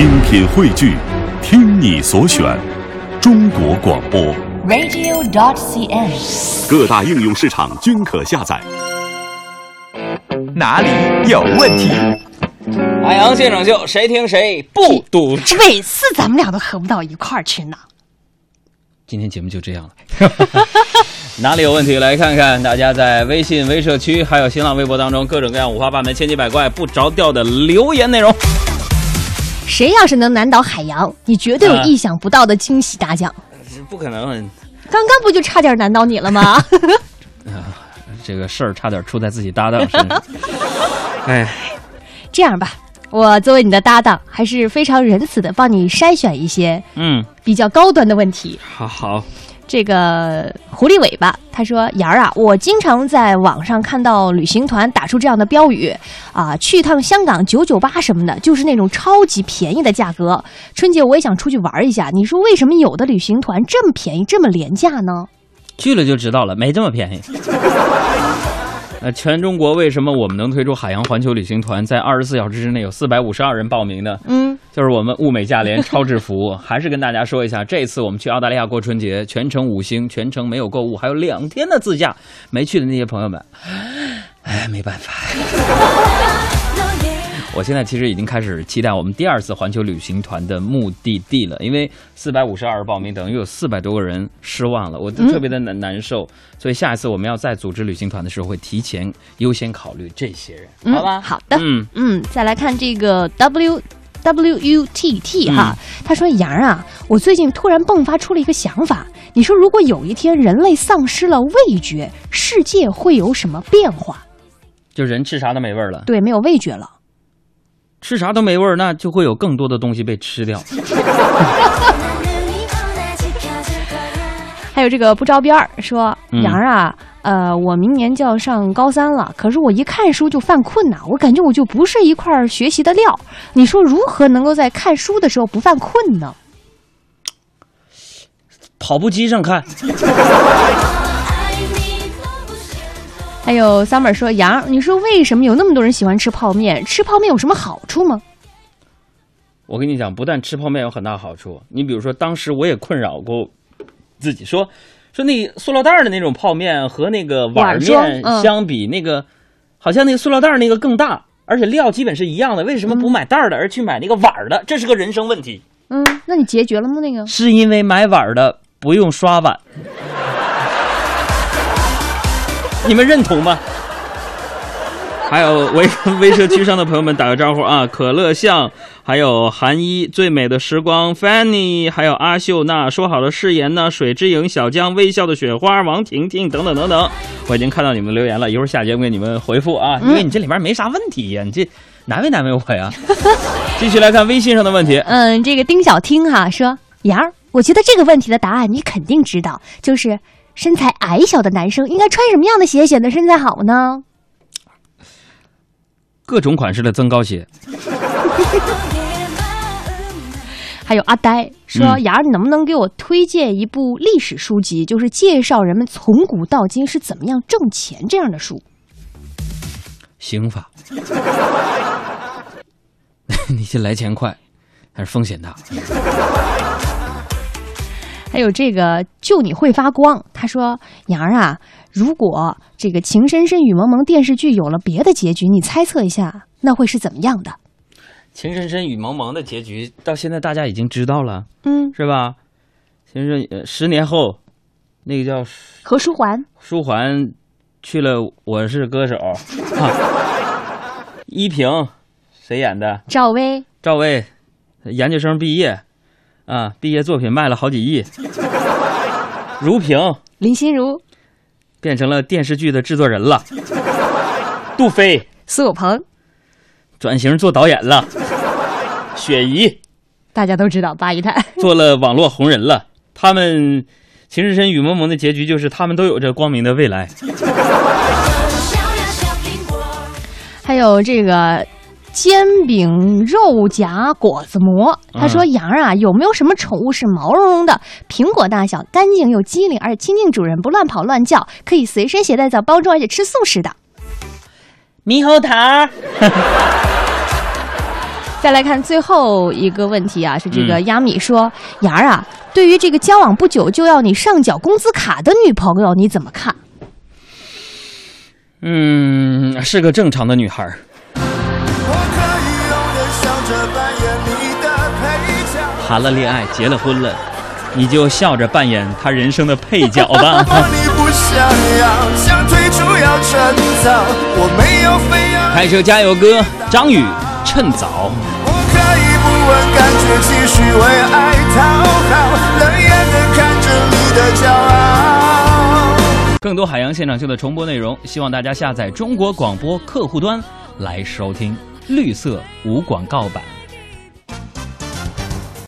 精品汇聚，听你所选，中国广播。radio.dot.cn，。各大应用市场均可下载。哪里有问题？海洋现场秀，谁听谁不堵。这。每次咱们俩都合不到一块儿去呢。今天节目就这样了。哪里有问题？来看看大家在微信微社区还有新浪微博当中各种各样五花八门、千奇百怪、不着调的留言内容。谁要是能难倒海洋，你绝对有意想不到的惊喜大奖。不可能，刚刚不就差点难倒你了吗？这个事儿差点出在自己搭档身上。哎，这样吧，我作为你的搭档，还是非常仁慈的帮你筛选一些嗯，比较高端的问题。好好，这个狐狸尾巴他说：“杨儿啊，我经常在网上看到旅行团打出这样的标语啊，去趟香港九九八什么的，就是那种超级便宜的价格。春节我也想出去玩一下，你说为什么有的旅行团这么便宜，这么廉价呢？去了就知道了，没这么便宜。呃，全中国为什么我们能推出海洋环球旅行团，在二十四小时之内有四百五十二人报名呢？嗯，就是我们物美价廉、超值服务。还是跟大家说一下，这次我们去澳大利亚过春节，全程五星，全程没有购物，还有两天的自驾。没去的那些朋友们，哎，没办法。我现在其实已经开始期待我们第二次环球旅行团的目的地了，因为四百五十二报名，等于有四百多个人失望了，我就特别的难难受。所以下一次我们要再组织旅行团的时候，会提前优先考虑这些人，好吧？嗯好的，嗯，嗯，再来看这个 W W U T T 哈，他说杨儿啊，我最近突然迸发出了一个想法，你说如果有一天人类丧失了味觉，世界会有什么变化？就人吃啥都没味儿了。对，没有味觉了。吃啥都没味儿，那就会有更多的东西被吃掉。还有这个不着边儿说嗯杨儿啊，呃，我明年就要上高三了，可是我一看书就犯困呐，我感觉我就不是一块儿学习的料。你说如何能够在看书的时候不犯困呢？跑步机上看，还有 summer 说杨，你说为什么有那么多人喜欢吃泡面？吃泡面有什么好处吗？我跟你讲，不但吃泡面有很大好处，你比如说，当时我也困扰过自己，说说那塑料袋儿的那种泡面和那个碗儿面嗯相比，那个好像那个塑料袋儿那个更大，而且料基本是一样的，为什么不买袋儿的，而去买那个碗儿的？这是个人生问题。嗯，那你解决了吗？那个是因为买碗儿的不用刷碗，你们认同吗？还有微微社区上的朋友们打个招呼啊！可乐巷，还有韩一、最美的时光、Fanny，还有阿秀娜，说好的誓言呢？水之影、小江、微笑的雪花、王婷婷等等等等，我已经看到你们留言了，一会儿下节目给你们回复啊，因为你这里面没啥问题呀，你这难为难为我呀。继续来看微信上的问题，嗯，这个丁小听哈说杨儿，我觉得这个问题的答案你肯定知道，就是身材矮小的男生应该穿什么样的鞋显得身材好呢？各种款式的增高鞋。还有阿呆说：“嗯杨儿，你能不能给我推荐一部历史书籍，就是介绍人们从古到今是怎么样挣钱这样的书？刑法，你这来钱快，还是风险大？还有这个就你会发光，他说杨儿啊，如果这个《情深深雨蒙蒙》电视剧有了别的结局，你猜测一下，那会是怎么样的？情深深雨蒙蒙的结局到现在大家已经知道了，嗯，是吧？其实呃十年后，那个叫何书桓，书桓去了《我是歌手》啊，依萍谁演的？赵薇，赵薇，研究生毕业啊，毕业作品卖了好几亿。如萍林心如，变成了电视剧的制作人了。杜飞苏有朋，转型做导演了。雪姨大家都知道八姨太。做了网络红人了。他们《情深深雨蒙蒙》的结局就是他们都有着光明的未来。还有这个煎饼肉夹果子馍，他说：“嗯羊儿啊，有没有什么宠物是毛茸茸的，苹果大小，干净又机灵，而且亲近主人，不乱跑乱叫，可以随身携带在包中，而且吃素食的？” 猕猴桃，再来看最后一个问题啊，是这个嗯亚米说：“妍儿啊，对于这个交往不久就要你上缴工资卡的女朋友，你怎么看？嗯，是个正常的女孩儿。谈了恋爱，结了婚了，你就笑着扮演他人生的配角吧。开车加油歌，张宇，趁早。我可以不问感觉，继续为爱讨好，冷眼的看着你的骄傲。更多海洋现场秀的重播内容，希望大家下载中国广播客户端来收听，绿色无广告版。